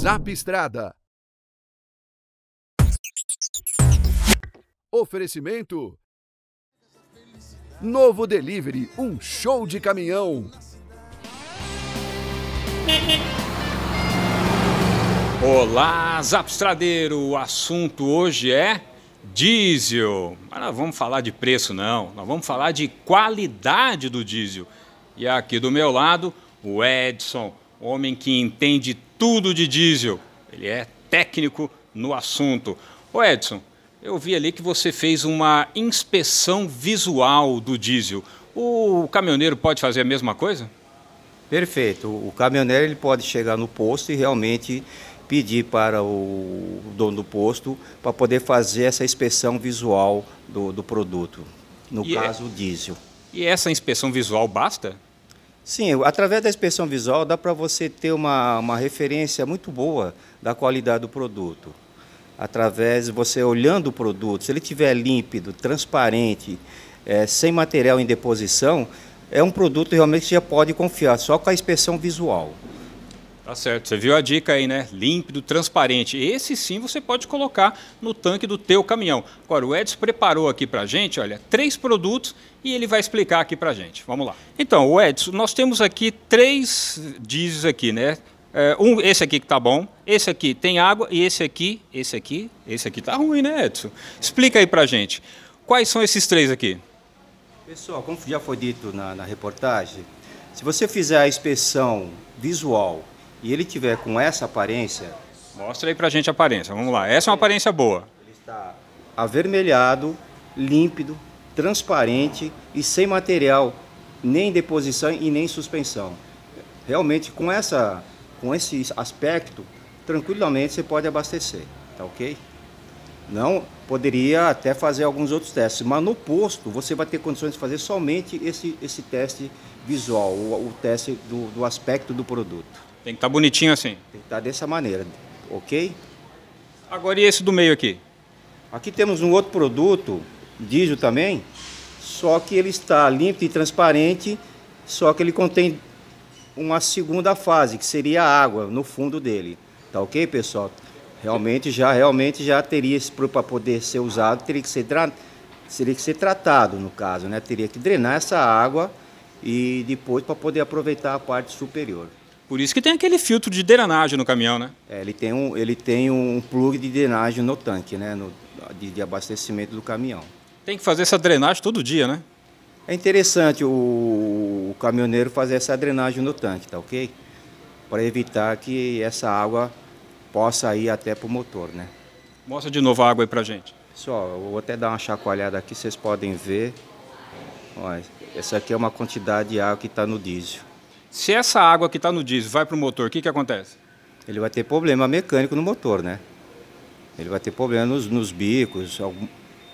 Zap Estrada. Oferecimento. Novo Delivery, um show de caminhão. Olá, Zapstradeiro! O assunto hoje é diesel. Mas não vamos falar de preço, não. Nós vamos falar de qualidade do diesel. E aqui do meu lado, o Edson, homem que entende tudo de diesel. Ele é técnico no assunto. Ô Edson, eu vi ali que você fez uma inspeção visual do diesel. O caminhoneiro pode fazer a mesma coisa? Perfeito. O caminhoneiro ele pode chegar no posto e realmente pedir para o dono do posto para poder fazer essa inspeção visual do, do produto, no e é caso é... o diesel. E essa inspeção visual basta? Sim, através da inspeção visual dá para você ter uma, uma referência muito boa da qualidade do produto. Através de você olhando o produto, se ele estiver límpido, transparente, é, sem material em deposição, é um produto realmente que você já pode confiar, só com a inspeção visual. Tá certo, você viu a dica aí, né? Límpido, transparente. Esse sim você pode colocar no tanque do teu caminhão. Agora, o Edson preparou aqui pra gente, olha, três produtos e ele vai explicar aqui pra gente. Vamos lá. Então, o Edson, nós temos aqui três diesels aqui, né? É, um, esse aqui que tá bom, esse aqui tem água e esse aqui, esse aqui, esse aqui tá ruim, né, Edson? Explica aí pra gente. Quais são esses três aqui? Pessoal, como já foi dito na, na reportagem, se você fizer a inspeção visual e ele tiver com essa aparência. Mostra aí pra gente a aparência, vamos lá. Essa é uma aparência boa. Ele está avermelhado, límpido, transparente e sem material, nem deposição e nem suspensão. Realmente, com, essa, com esse aspecto, tranquilamente você pode abastecer, tá ok? Não poderia até fazer alguns outros testes, mas no posto você vai ter condições de fazer somente esse, esse teste visual, o, o teste do, do aspecto do produto. Tem que estar tá bonitinho assim. Tem que estar tá dessa maneira, ok? Agora e esse do meio aqui? Aqui temos um outro produto, diesel também, só que ele está limpo e transparente, só que ele contém uma segunda fase, que seria a água no fundo dele. Tá ok, pessoal? Realmente já, realmente já teria para poder ser usado, teria que ser teria que ser tratado no caso, né? Teria que drenar essa água e depois para poder aproveitar a parte superior. Por isso que tem aquele filtro de drenagem no caminhão, né? É, ele tem um, ele tem um plug de drenagem no tanque, né? No, de, de abastecimento do caminhão. Tem que fazer essa drenagem todo dia, né? É interessante o, o caminhoneiro fazer essa drenagem no tanque, tá ok? Para evitar que essa água possa ir até para o motor, né? Mostra de novo a água aí para gente. Só, eu vou até dar uma chacoalhada aqui, vocês podem ver. Olha, essa aqui é uma quantidade de água que está no diesel. Se essa água que está no diesel vai para o motor, o que, que acontece? Ele vai ter problema mecânico no motor, né? Ele vai ter problema nos, nos bicos, algum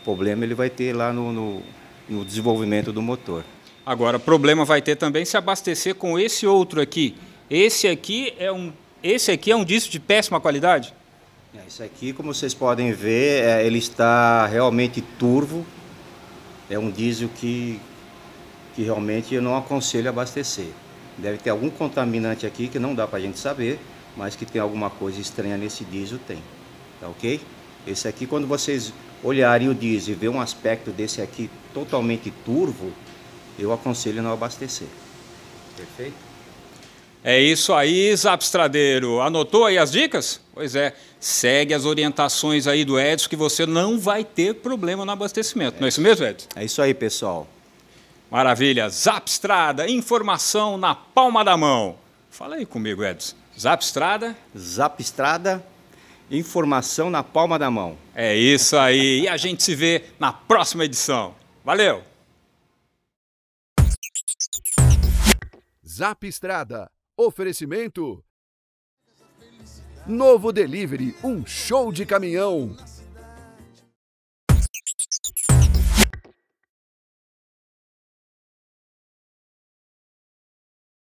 problema ele vai ter lá no, no, no desenvolvimento do motor. Agora, problema vai ter também se abastecer com esse outro aqui. Esse aqui é um, esse aqui é um disco de péssima qualidade? É, esse aqui, como vocês podem ver, é, ele está realmente turvo. É um diesel que, que realmente eu não aconselho abastecer. Deve ter algum contaminante aqui que não dá para a gente saber, mas que tem alguma coisa estranha nesse diesel, tem. Tá ok? Esse aqui, quando vocês olharem o diesel e ver um aspecto desse aqui totalmente turvo, eu aconselho não abastecer. Perfeito? É isso aí, Zapstradeiro. Anotou aí as dicas? Pois é, segue as orientações aí do Edson que você não vai ter problema no abastecimento. É. Não é isso mesmo, Edson? É isso aí, pessoal. Maravilha. Zapstrada, informação na palma da mão. Fala aí comigo, Edson. Zapstrada. Zapstrada, informação na palma da mão. É isso aí. E a gente se vê na próxima edição. Valeu! Zap Estrada. Oferecimento. Novo Delivery, um show de caminhão.